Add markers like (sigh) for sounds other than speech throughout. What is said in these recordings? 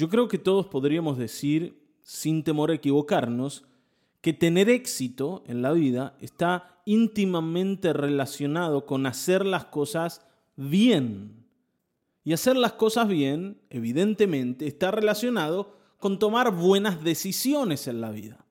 Yo creo que todos podríamos decir, sin temor a equivocarnos, que tener éxito en la vida está íntimamente relacionado con hacer las cosas bien. Y hacer las cosas bien, evidentemente, está relacionado con tomar buenas decisiones en la vida.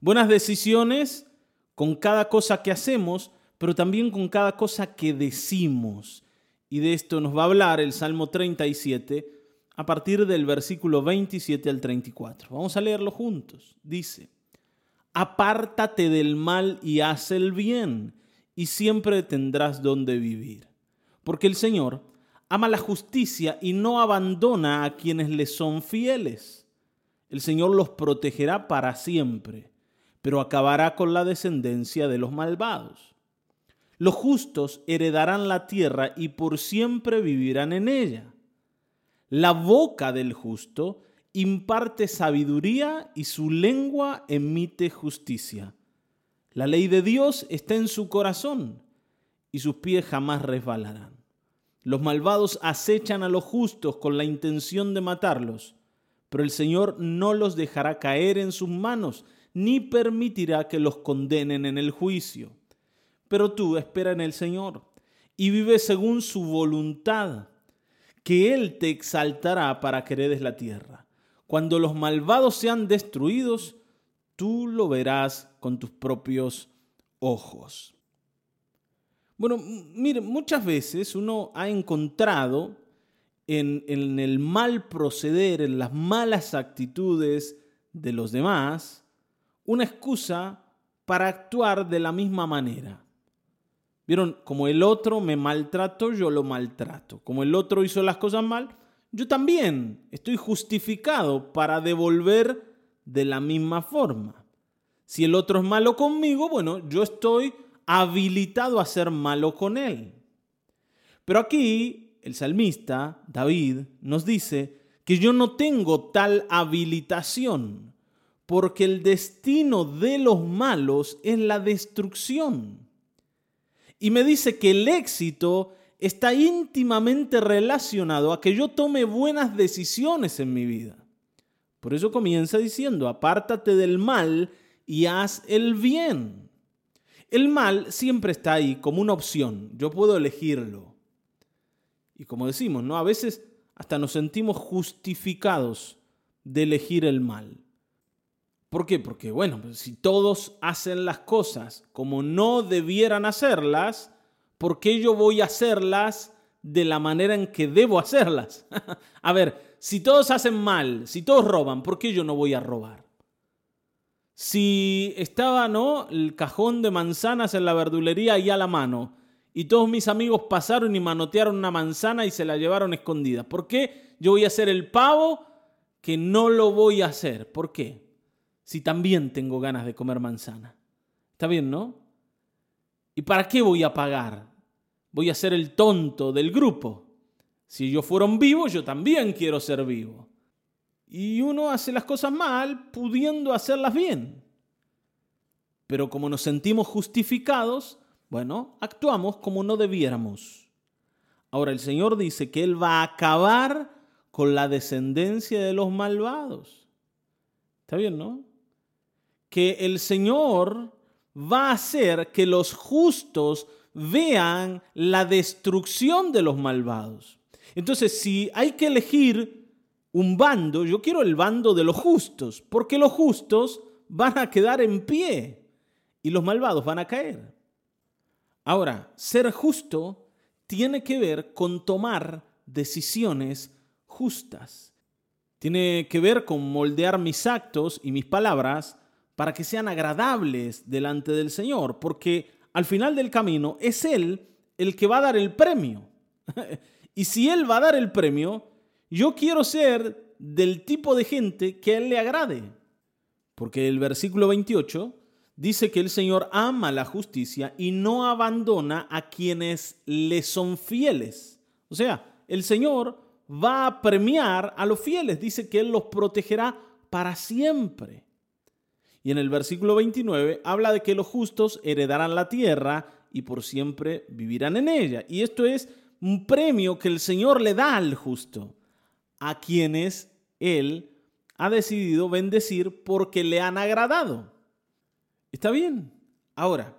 Buenas decisiones con cada cosa que hacemos, pero también con cada cosa que decimos. Y de esto nos va a hablar el Salmo 37 a partir del versículo 27 al 34. Vamos a leerlo juntos. Dice, apártate del mal y haz el bien, y siempre tendrás donde vivir. Porque el Señor ama la justicia y no abandona a quienes le son fieles. El Señor los protegerá para siempre, pero acabará con la descendencia de los malvados. Los justos heredarán la tierra y por siempre vivirán en ella. La boca del justo imparte sabiduría y su lengua emite justicia. La ley de Dios está en su corazón y sus pies jamás resbalarán. Los malvados acechan a los justos con la intención de matarlos, pero el Señor no los dejará caer en sus manos, ni permitirá que los condenen en el juicio. Pero tú espera en el Señor y vive según su voluntad que Él te exaltará para que heredes la tierra. Cuando los malvados sean destruidos, tú lo verás con tus propios ojos. Bueno, mire, muchas veces uno ha encontrado en, en, el mal proceder, en las malas actitudes de los demás, una excusa para actuar de la misma manera. Vieron, como el otro me maltrató, yo lo maltrato. Como el otro hizo las cosas mal, yo también estoy justificado para devolver de la misma forma. Si el otro es malo conmigo, bueno, yo estoy habilitado a ser malo con él. Pero aquí el salmista, David, nos dice que yo no tengo tal habilitación, porque el destino de los malos es la destrucción. Y me dice que el éxito está íntimamente relacionado a que yo tome buenas decisiones en mi vida. Por eso comienza diciendo, apártate del mal y haz el bien. El mal siempre está ahí como una opción, yo puedo elegirlo. Y como decimos, ¿no? A veces hasta nos sentimos justificados de elegir el mal. ¿Por qué? Porque, bueno, pues, si todos hacen las cosas como no debieran hacerlas, ¿por qué yo voy a hacerlas de la manera en que debo hacerlas? (laughs) a ver, si todos hacen mal, si todos roban, ¿por qué yo no voy a robar? Si estaba, ¿no? El cajón de manzanas en la verdulería ahí a la mano y todos mis amigos pasaron y manotearon una manzana y se la llevaron escondida. ¿Por qué yo voy a hacer el pavo que no lo voy a hacer? ¿Por qué? Si también tengo ganas de comer manzana? Está bien, ¿no? ¿Y para qué voy a pagar? Voy a ser el tonto del grupo. Si ellos fueron vivos, yo también quiero ser vivo. Y uno hace las cosas mal pudiendo hacerlas bien. Pero como nos sentimos justificados, bueno, actuamos como no debiéramos. Ahora el Señor dice que Él va a acabar con la descendencia de los malvados. Está bien, ¿no? Que el Señor va a hacer que los justos vean la destrucción de los malvados. Entonces, si hay que elegir un bando, yo quiero el bando de los justos, porque los justos van a quedar en pie y los malvados van a caer. Ahora, ser justo tiene que ver con tomar decisiones justas. Tiene que ver con moldear mis actos y mis palabras para que sean agradables delante del Señor, porque al final del camino es Él el que va a dar el premio. (laughs) y si Él va a dar el premio, yo quiero ser del tipo de gente que Él le agrade. Porque el versículo 28 dice que el Señor ama la justicia y no abandona a quienes le son fieles. O sea, el Señor va a premiar a los fieles. Dice que Él los protegerá para siempre. Y en el versículo 29 habla de que los justos heredarán la tierra y por siempre vivirán en ella. Y esto es un premio que el Señor le da al justo, a quienes Él ha decidido bendecir porque le han agradado. Está bien. Ahora,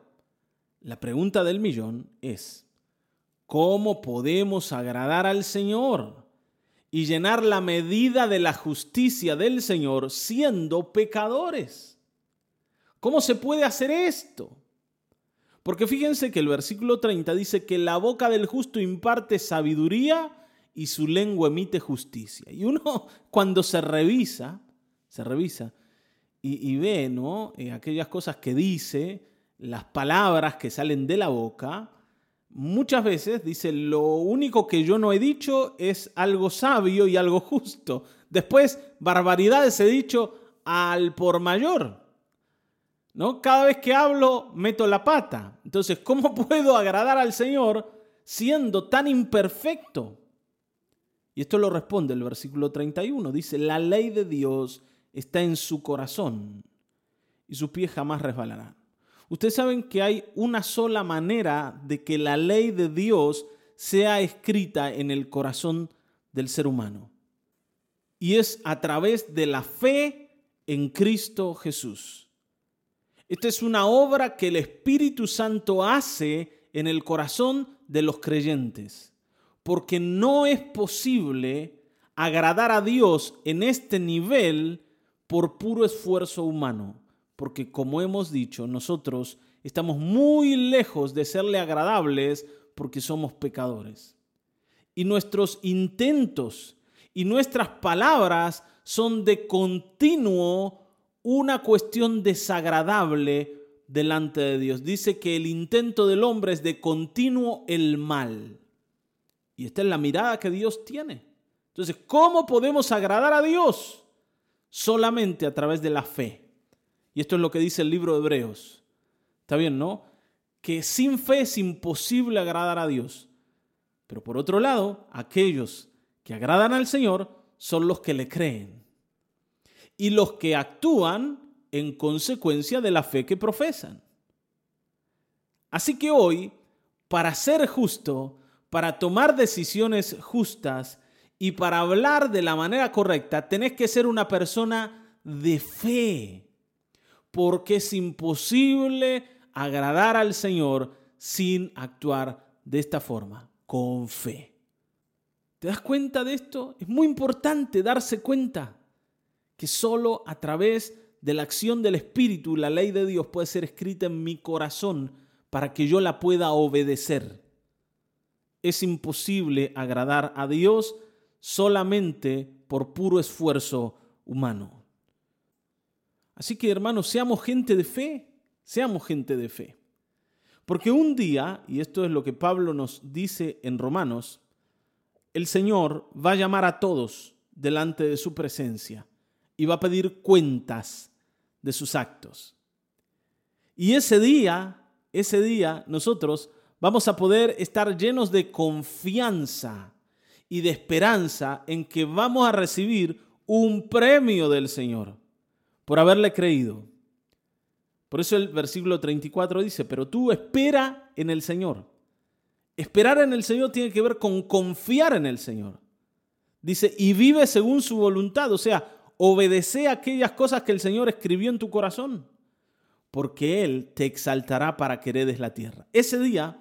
la pregunta del millón es, ¿cómo podemos agradar al Señor y llenar la medida de la justicia del Señor siendo pecadores? ¿Cómo se puede hacer esto? Porque fíjense que el versículo 30 dice que la boca del justo imparte sabiduría y su lengua emite justicia. Y uno (laughs) cuando se revisa, se revisa y, ve, ¿no? Eh, aquellas cosas que dice, las palabras que salen de la boca, muchas veces dice, lo único que yo no he dicho es algo sabio y algo justo. Después, barbaridades he dicho al por mayor. ¿No? Cada vez que hablo meto la pata. Entonces, ¿cómo (laughs) puedo agradar al Señor siendo tan imperfecto? Y esto lo responde el versículo 31. Dice, la ley de Dios está en su corazón y sus pies jamás resbalarán. Ustedes saben que hay una sola manera de que la ley de Dios sea escrita en el corazón del ser humano. Y es a través de la fe en Cristo Jesús. Esta es una obra que el Espíritu Santo hace en el corazón de los creyentes, porque no es posible agradar a Dios en este nivel por puro esfuerzo humano, porque como hemos dicho, nosotros estamos muy lejos de serle agradables porque somos pecadores. Y nuestros intentos y nuestras palabras son de continuo una cuestión desagradable delante de Dios. Dice que el intento del hombre es de continuo el mal. Y esta es la mirada que Dios tiene. Entonces, ¿cómo podemos agradar a Dios? Solamente a través de la fe. Y esto es lo que dice el libro de Hebreos. Está bien, ¿no? Que sin fe es imposible agradar a Dios. Pero por otro lado, aquellos que agradan al Señor son los que le creen y los que actúan en consecuencia de la fe que profesan. Así que hoy, para ser justo, para tomar decisiones justas y para hablar de la manera correcta, tenés que ser una persona de fe, porque es imposible agradar al Señor sin actuar de esta forma, con fe. ¿Te das cuenta de esto? Es muy importante darse cuenta que solo a través de la acción del Espíritu la ley de Dios puede ser escrita en mi corazón para que yo la pueda obedecer. Es imposible agradar a Dios solamente por puro esfuerzo humano. Así que hermanos, seamos gente de fe, seamos gente de fe. Porque un día, y esto es lo que Pablo nos dice en Romanos, el Señor va a llamar a todos delante de su presencia y va a pedir cuentas de sus actos. Y ese día, ese día nosotros vamos a poder estar llenos de confianza y de esperanza en que vamos a recibir un premio del Señor por haberle creído. Por eso el versículo 34 dice, pero tú espera en el Señor. Esperar en el Señor tiene que ver con confiar en el Señor. Dice, y vive según su voluntad. O sea, obedece aquellas cosas que el Señor escribió en tu corazón, porque Él te exaltará para que heredes la tierra. Ese día,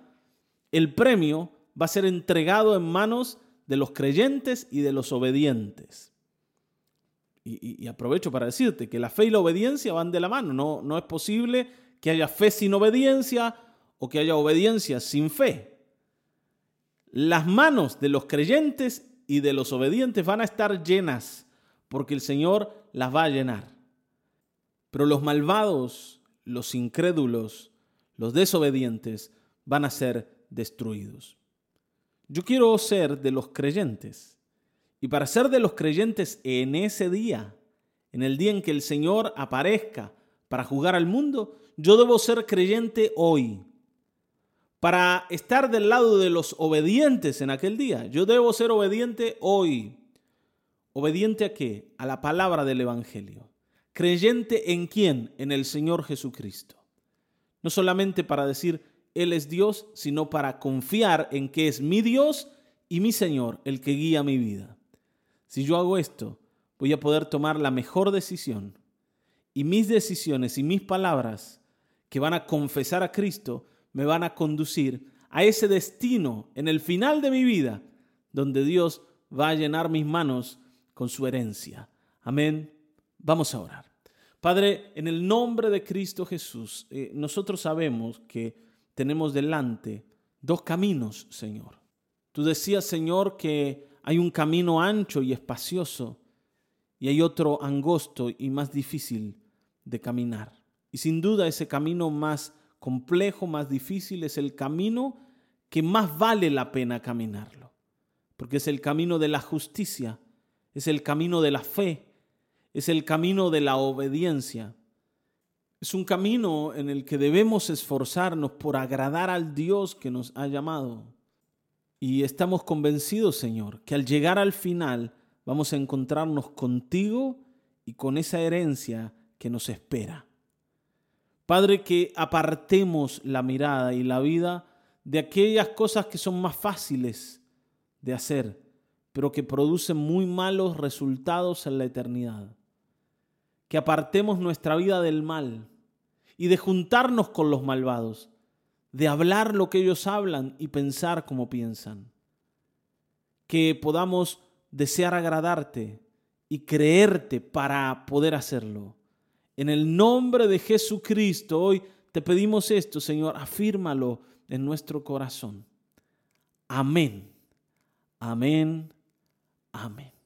el premio va a ser entregado en manos de los creyentes y de los obedientes. Y, aprovecho para decirte que la fe y la obediencia van de la mano. No, no es posible que haya fe sin obediencia o que haya obediencia sin fe. Las manos de los creyentes y de los obedientes van a estar llenas porque el Señor las va a llenar. Pero los malvados, los incrédulos, los desobedientes van a ser destruidos. Yo quiero ser de los creyentes. Y para ser de los creyentes en ese día, en el día en que el Señor aparezca para jugar al mundo, yo debo ser creyente hoy. Para estar del lado de los obedientes en aquel día, yo debo ser obediente hoy. ¿Obediente a qué? A la palabra del Evangelio. Creyente en quién? En el Señor Jesucristo. No solamente para decir Él es Dios, sino para confiar en que es mi Dios y mi Señor el que guía mi vida. Si yo hago esto, voy a poder tomar la mejor decisión. Y mis decisiones y mis palabras que van a confesar a Cristo me van a conducir a ese destino en el final de mi vida, donde Dios va a llenar mis manos con su herencia. Amén. Vamos a orar. Padre, en el nombre de Cristo Jesús, eh, nosotros sabemos que tenemos delante dos caminos, Señor. Tú decías, Señor, que hay un camino ancho y espacioso y hay otro angosto y más difícil de caminar. Y sin duda ese camino más complejo, más difícil, es el camino que más vale la pena caminarlo, porque es el camino de la justicia, es el camino de la fe, es el camino de la obediencia. Es un camino en el que debemos esforzarnos por agradar al Dios que nos ha llamado. Y estamos convencidos, Señor, que al llegar al final vamos a encontrarnos contigo y con esa herencia que nos espera. Padre, que apartemos la mirada y la vida de aquellas cosas que son más fáciles de hacer, pero que producen muy malos resultados en la eternidad que apartemos nuestra vida del mal y de juntarnos con los malvados, de hablar lo que ellos hablan y pensar como piensan. Que podamos desear agradarte y creerte para poder hacerlo. En el nombre de Jesucristo hoy te pedimos esto, Señor, afírmalo en nuestro corazón. Amén. Amén. Amén.